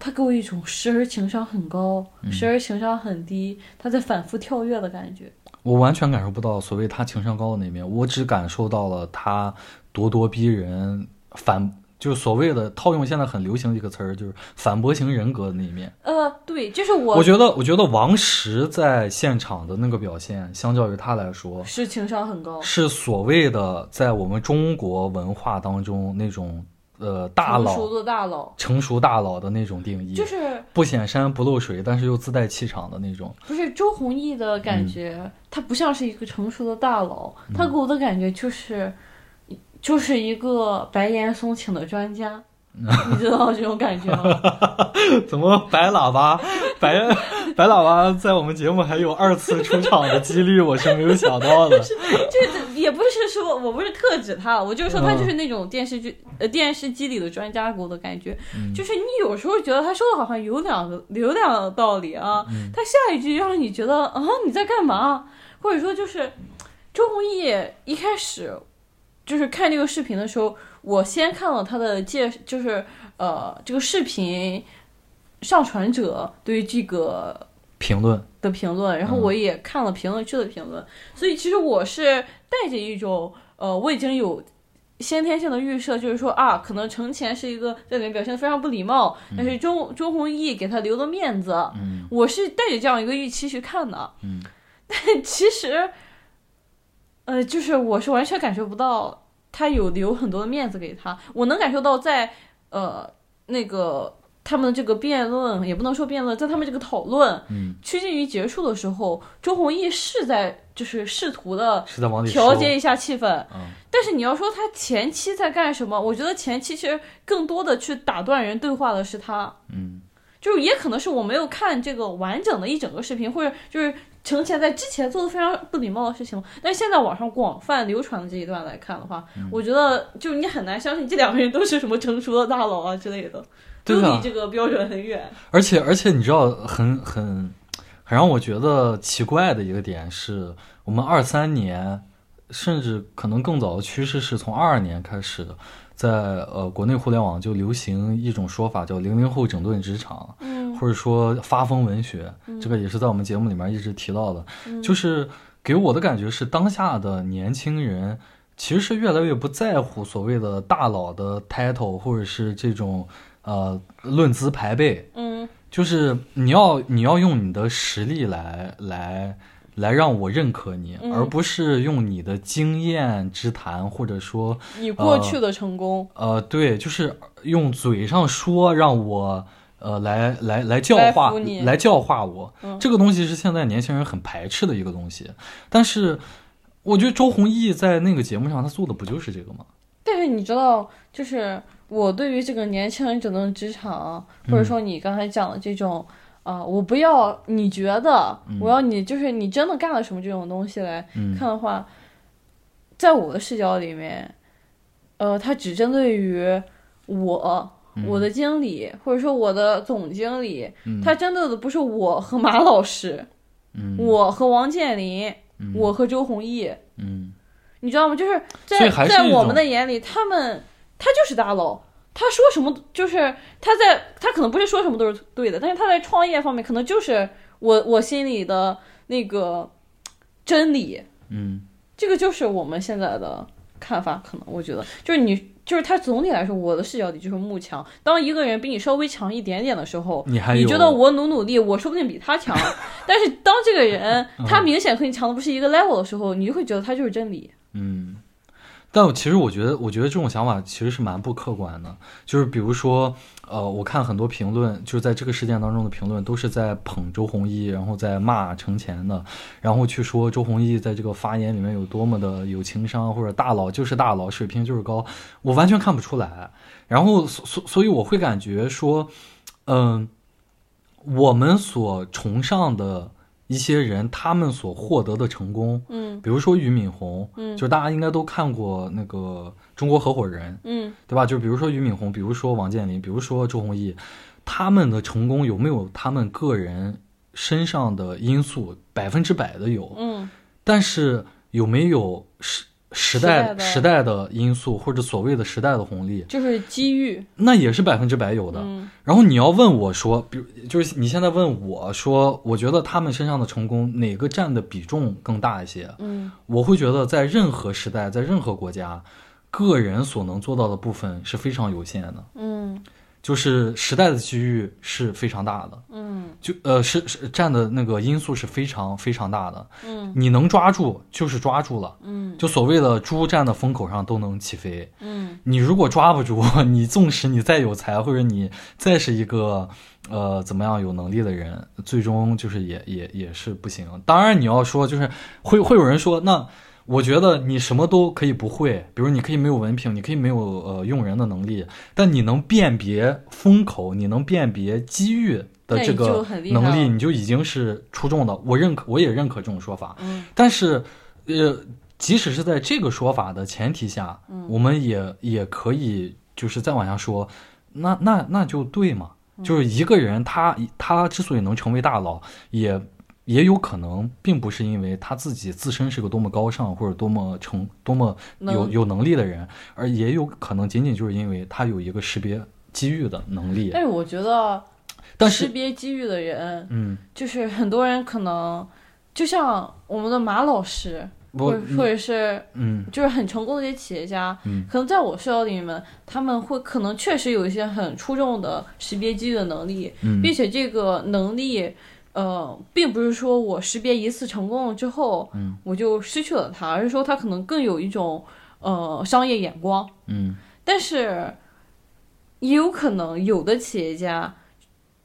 他给我一种时而情商很高，时而情商很低，他在反复跳跃的感觉。我完全感受不到所谓他情商高的那一面，我只感受到了他咄咄逼人、反，就是所谓的套用现在很流行的一个词儿，就是反驳型人格的那一面。呃，对，就是我我觉得，我觉得王石在现场的那个表现，相较于他来说，是情商很高，是所谓的在我们中国文化当中那种呃大佬成熟佬、的大佬，成熟大佬的那种定义，就是不显山不漏水，但是又自带气场的那种。不是周鸿祎的嗯感觉，他不像是一个成熟的大佬，他给我的感觉就是，就是一个白岩松请的专家，你知道这种感觉吗？怎么白喇叭，白白喇叭在我们节目还有二次出场的几率，我是没有想到的。这也不是说我不是特指他，我就是说他嗯就是那种电视剧呃电视机里的专家给我的感觉，嗯。就是你有时候觉得他说的好像有两个有两个道理啊，嗯。他下一句让你觉得啊你在干嘛，或者说就是周鸿祎一开始就是看这个视频的时候，我先看了他的介，就是呃这个视频上传者对于这个评论，的评论，然后嗯我也看了评论区的评论，所以其实我是带着一种呃，我已经有先天性的预设，就是说啊，可能程前是一个在里面表现的非常不礼貌，但是周周鸿祎给他留了面子，嗯。我是带着这样一个预期去看的，嗯，但其实，呃，就是我是完全感受不到他有留很多的面子给他，我能感受到在呃那个。他们的这个辩论也不能说辩论，在他们这个讨论，嗯，趋近于结束的时候，周鸿祎是在就是试图的是在往里调节一下气氛，嗯。但是你要说他前期在干什么，我觉得前期其实更多的去打断人对话的是他，嗯。就是也可能是我没有看这个完整的一整个视频，或者就是程前在之前做的非常不礼貌的事情，但是现在网上广泛流传的这一段来看的话，嗯我觉得就你很难相信这两个人都是什么成熟的大佬啊之类的，都离这个标准很远。而且而且你知道很很很让我觉得奇怪的一个点是，我们二三年甚至可能更早的趋势是从二二年开始，在呃国内互联网就流行一种说法叫“零零后整顿职场”，嗯。或者说发疯文学，这个也是在我们节目里面一直提到的，嗯。就是给我的感觉是当下的年轻人。其实是越来越不在乎所谓的大佬的 title，或者是这种呃论资排辈，嗯。就是你要你要用你的实力来来来让我认可你，嗯。而不是用你的经验之谈，或者说你过去的成功，呃对，就是用嘴上说让我呃来来来教化服你。来教化我，嗯。这个东西是现在年轻人很排斥的一个东西。但是我觉得周鸿祎在那个节目上他做的不就是这个吗？但是你知道，就是我对于这个年轻人整顿职场，或者说你刚才讲的这种，啊、我不要你觉得，我要你就是你真的干了什么这种东西来嗯。看的话，在我的视角里面，呃，它只针对于我。我的经理，或者说我的总经理，嗯。他针对的不是我和马老师，嗯。我和王健林，嗯。我和周鸿祎，嗯。你知道吗？就是在是在我们的眼里，他们他就是大佬，他说什么就是他在他可能不是说什么都是对的，但是他在创业方面可能就是我我心里的那个真理，嗯这个就是我们现在的看法。可能我觉得就是你就是他总体来说，我的视角里就是慕强。当一个人比你稍微强一点点的时候，你还你觉得我努努力，我说不定比他强。但是当这个人 嗯他明显和你强的不是一个 level 的时候，你就会觉得他就是真理。嗯，但我其实我觉得，我觉得这种想法其实是蛮不客观的。就是比如说，呃，我看很多评论，就是在这个事件当中的评论，都是在捧周鸿祎，然后在骂程前的，然后去说周鸿祎在这个发言里面有多么的有情商，或者大佬就是大佬，水平就是高。我完全看不出来。然后，所所所以我会感觉说，嗯，我们所崇尚的。一些人他们所获得的成功，嗯，比如说俞敏洪，嗯，就是大家应该都看过那个《中国合伙人》，嗯，对吧？就比如说俞敏洪，比如说王健林，比如说周鸿祎，他们的成功有没有他们个人身上的因素？百分之百的有，嗯，但是有没有是？时代时代的因素，或者所谓的时代的红利，就是机遇，那也是百分之百有的。然后你要问我说，比如就是你现在问我说，我觉得他们身上的成功哪个占的比重更大一些？嗯，我会觉得在任何时代，在任何国家，个人所能做到的部分是非常有限的。嗯。就是时代的机遇是非常大的，嗯，就呃是是占的那个因素是非常非常大的，嗯，你能抓住就是抓住了，嗯，就所谓的猪站的风口上都能起飞，嗯，你如果抓不住，你纵使你再有才，或者你再是一个呃怎么样有能力的人，最终就是也也也是不行。当然你要说就是会会有人说那。我觉得你什么都可以不会，比如你可以没有文凭，你可以没有呃用人的能力，但你能辨别风口，你能辨别机遇的这个能力，你就已经是出众的。我认可，我也认可这种说法。嗯，但是，呃，即使是在这个说法的前提下，我们也也可以就是再往下说，那那那就对嘛？就是一个人他他之所以能成为大佬，也。也有可能并不是因为他自己自身是个多么高尚或者多么成多么有有能力的人，而也有可能仅仅就是因为他有一个识别机遇的能力。但是我觉得，但识别机遇的人，嗯，就是很多人可能就像我们的马老师，或或者是嗯，就是很成功的一些企业家，嗯，可能在我视角里面，他们会可能确实有一些很出众的识别机遇的能力，嗯，并且这个能力。呃，并不是说我识别一次成功了之后，嗯，我就失去了它，而是说他可能更有一种呃商业眼光，嗯，但是也有可能有的企业家，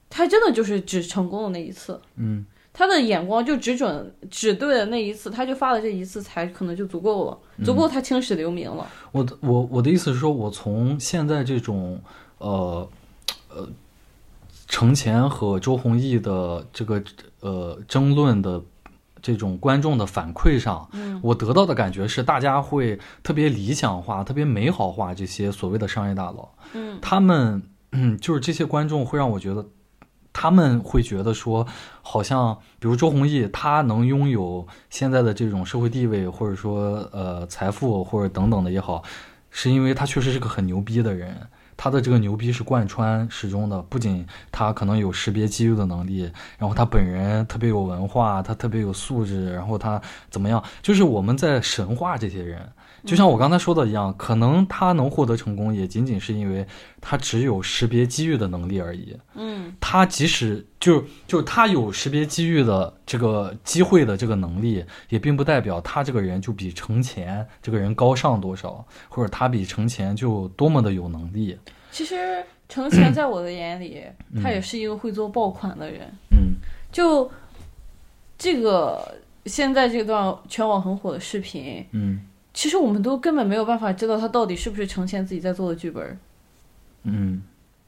他真的就是只成功了那一次，嗯，他的眼光就只准只对了那一次，他就发了这一次财，可能就足够了，足够他青史留名了。我的我我的意思是说，我从现在这种呃呃。程前和周鸿祎的这个呃争论的这种观众的反馈上，我得到的感觉是，大家会特别理想化、特别美好化这些所谓的商业大佬。嗯，他们嗯，就是这些观众会让我觉得，他们会觉得说，好像比如周鸿祎，他能拥有现在的这种社会地位，或者说呃财富或者等等的也好，是因为他确实是个很牛逼的人。他的这个牛逼是贯穿始终的，不仅他可能有识别机遇的能力，然后他本人特别有文化，他特别有素质，然后他怎么样？就是我们在神话这些人。就像我刚才说的一样，可能他能获得成功，也仅仅是因为他只有识别机遇的能力而已。嗯，他即使就就他有识别机遇的这个机会的这个能力，也并不代表他这个人就比程前这个人高尚多少，或者他比程前就多么的有能力。其实程前 在我的眼里，他也是一个会做爆款的人。嗯，就这个现在这段全网很火的视频，嗯。其实我们都根本没有办法知道他到底是不是呈现自己在做的剧本。嗯。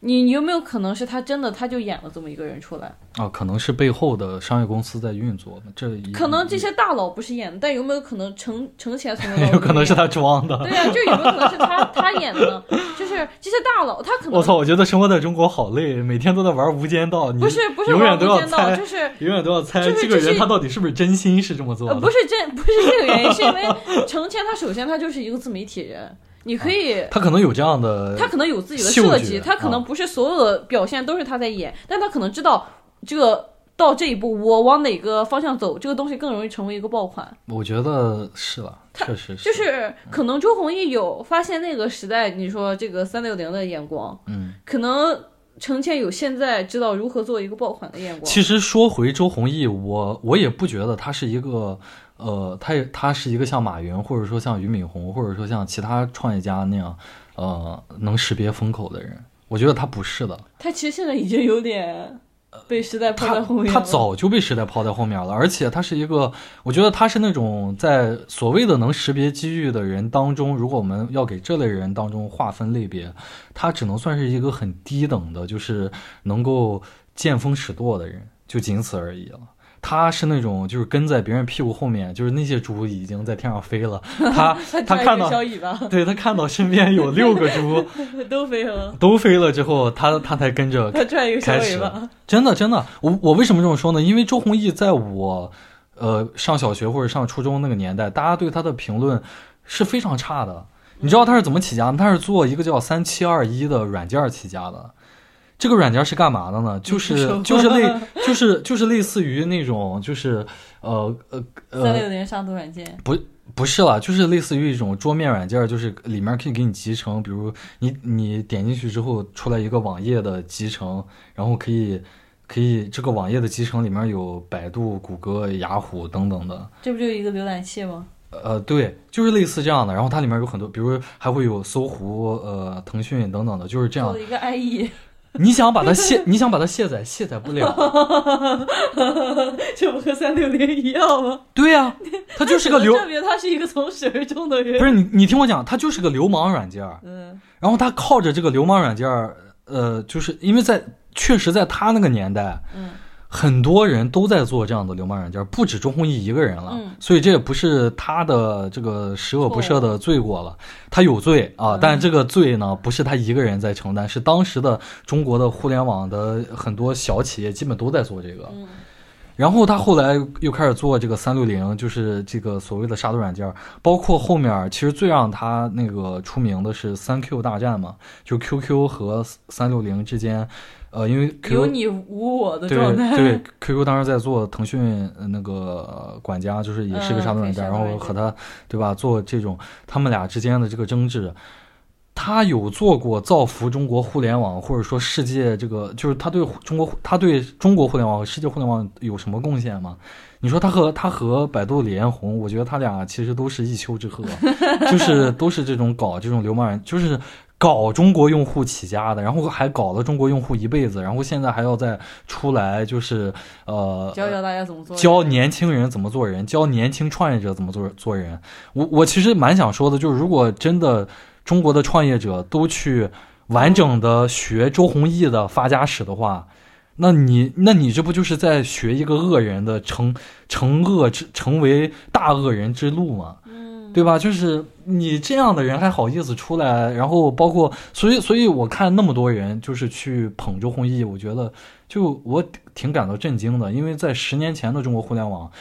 你你有没有可能是他真的他就演了这么一个人出来？啊，可能是背后的商业公司在运作这可能这些大佬不是演的，但有没有可能程程前从有可能是他装的？对呀，就有没有可能是他他演的呢？就是这些大佬，他可能我操！我觉得生活在中国好累，每天都在玩无间道。不是不是永远都要猜，就是永远都要猜这个人他到底是不是真心是这么做的？不是真不是这个原因，是因为程前他首先他就是一个自媒体人。你可以，他可能有这样的，他可能有自己的设计，他可能不是所有的表现都是他在演，但他可能知道这个到这一步，我往哪个方向走，这个东西更容易成为一个爆款。我觉得是了，确实是，就是可能周鸿祎有发现那个时代，你说这个三六零的眼光，嗯，可能程倩有现在知道如何做一个爆款的眼光。其实说回周鸿祎，我我也不觉得他是一个。呃，他也他是一个像马云，或者说像俞敏洪，或者说像其他创业家那样，呃，能识别风口的人。我觉得他不是的，他其实现在已经有点被时代抛在后面了。他早就被时代抛在后面了，而且他是一个，我觉得他是那种在所谓的能识别机遇的人当中，如果我们要给这类人当中划分类别，他只能算是一个很低等的，就是能够见风使舵的人，就仅此而已了。他是那种就是跟在别人屁股后面，就是那些猪已经在天上飞了，他他看到小尾巴 对他看到身边有六个猪 都飞了，都飞了之后，他他才跟着他拽一个小开始尾巴。真的真的，我我为什么这么说呢？因为周鸿祎在我呃上小学或者上初中那个年代，大家对他的评论是非常差的。你知道他是怎么起家的？他是做一个叫三七二一的软件起家的。这个软件是干嘛的呢？就是就是类就是就是类似于那种就是呃呃三六呃零杀毒软件，不不是了，就是类似于一种桌面软件，就是里面可以给你集成，比如你你点进去之后出来一个网页的集成，然后可以可以这个网页的集成里面有百度、谷歌、雅虎等等的。这不就是一个浏览器吗？呃，对，就是类似这样的。然后它里面有很多，比如还会有搜狐、呃腾讯等等的，就是这样。一个 IE，你想把它卸，你想把它卸载，卸载不了。这不和三六零一样吗？对呀、它就是个流，证明他是一个从始而终的人。不是你你听我讲，它就是个流氓软件。嗯，然后他靠着这个流氓软件儿，呃，就是因为在确实在他那个年代，嗯，很多人都在做这样的流氓软件，不止周鸿祎一个人了，嗯。所以这也不是他的这个十恶不赦的罪过了，他有罪啊，嗯。但这个罪呢，不是他一个人在承担，是当时的中国的互联网的很多小企业基本都在做这个，嗯。然后他后来又开始做这个三六零，就是这个所谓的杀毒软件，包括后面其实最让他那个出名的是三 Q 大战嘛，就 QQ 和三六零之间，呃，因为有 QQ 你无我的对状态。对 QQ 当时在做腾讯呃那个呃管家，就是也是个嗯杀毒软件，然后和他对吧做这种他们俩之间的这个争执。他有做过造福中国互联网，或者说世界这个，就是他对中国，他对中国互联网和世界互联网有什么贡献吗？你说他和他和百度李彦宏，我觉得他俩其实都是一丘之貉，就是 都是这种搞这种流氓人，就是搞中国用户起家的，然后还搞了中国用户一辈子，然后现在还要再出来，就是呃教教大家怎么做。教年轻人怎么做人，教年轻创业者怎么做做人。我我其实蛮想说的，就是如果真的中国的创业者都去完整的学周鸿祎的发家史的话，那你那你这不就是在学一个恶人的成成恶之成为大恶人之路吗？嗯，对吧？就是你这样的人还好意思出来，然后包括，所以，所以我看那么多人就是去捧周鸿祎，我觉得就我挺感到震惊的，因为在十年前的中国互联网，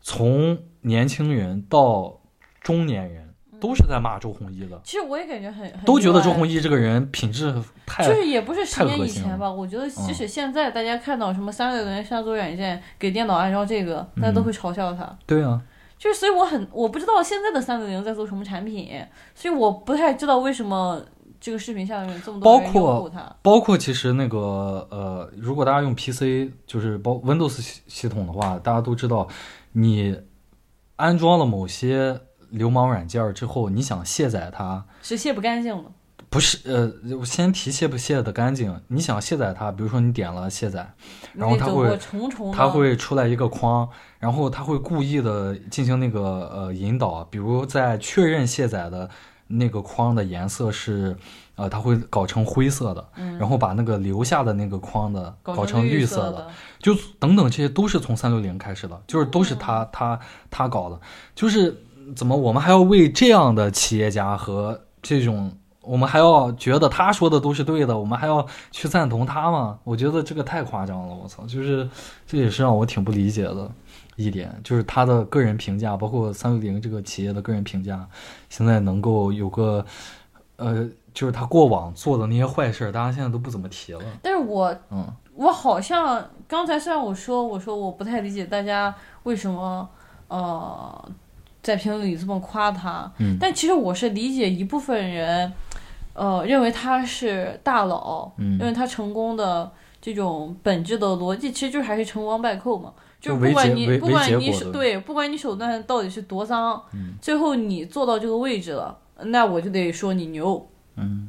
从年轻人到中年人都是在骂周鸿祎的，其实我也感觉很很都觉得周鸿祎祎这个人品质太就是也不是十年以前吧，我觉得即嗯使现在大家看到什么三六零杀毒软件给电脑安装这个，大家嗯都会嘲笑他。对啊，就是所以我很我不知道现在的三六零在做什么产品，所以我不太知道为什么这个视频下面有这么多人包括拥护它。包括其实那个呃，如果大家用 PC 就是包 Windows 系系统的话，大家都知道，你安装了某些流氓软件之后，你想卸载它，是卸不干净的。不是呃，我先提卸不卸的干净。你想卸载它，比如说你点了卸载，然后它会它会出来一个框，然后它会故意的进行那个呃引导，比如在确认卸载的那个框的颜色是，呃，它会搞成灰色的，嗯。然后把那个留下的那个框的搞成成绿色的，，就等等这些都是从三六零开始的，就是都是他、他他搞的，就是怎么我们还要为这样的企业家和这种。我们还要觉得他说的都是对的，我们还要去赞同他吗？我觉得这个太夸张了，我操！就是这也是让我挺不理解的一点，就是他的个人评价，包括三六零这个企业的个人评价，现在能够有个呃，就是他过往做的那些坏事儿，大家现在都不怎么提了。但是我嗯我好像刚才虽然我说我说我不太理解大家为什么呃在评论里这么夸他，嗯但其实我是理解一部分人呃认为他是大佬，嗯认为他成功的这种本质的逻辑，其实就是还是成王败寇嘛。就是不管你不管你对，不管你手段到底是多脏，嗯最后你做到这个位置了，那我就得说你牛。嗯，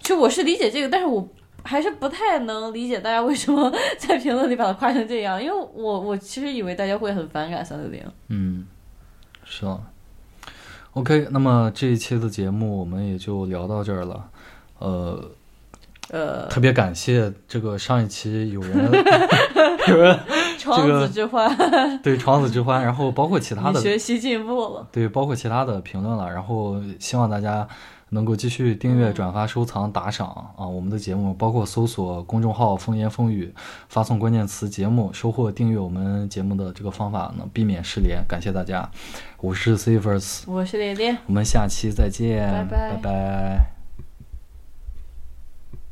其实我是理解这个，但是我还是不太能理解大家为什么在评论里把它夸成这样，因为我我其实以为大家会很反感三六零。嗯，是啊。OK，那么这一期的节目我们也就聊到这儿了。呃，呃，特别感谢这个上一期有人 有人 床子之欢，对床子之欢，然后包括其他的学习进步了。对，包括其他的评论了，然后希望大家能够继续订阅、转发、收藏、打赏啊！我们的节目包括搜索公众号“风言风语”，发送关键词“节目”，收获订阅我们节目的这个方法呢，避免失联。感谢大家，我是 Civers，我是连连。我们下期再见，拜拜拜拜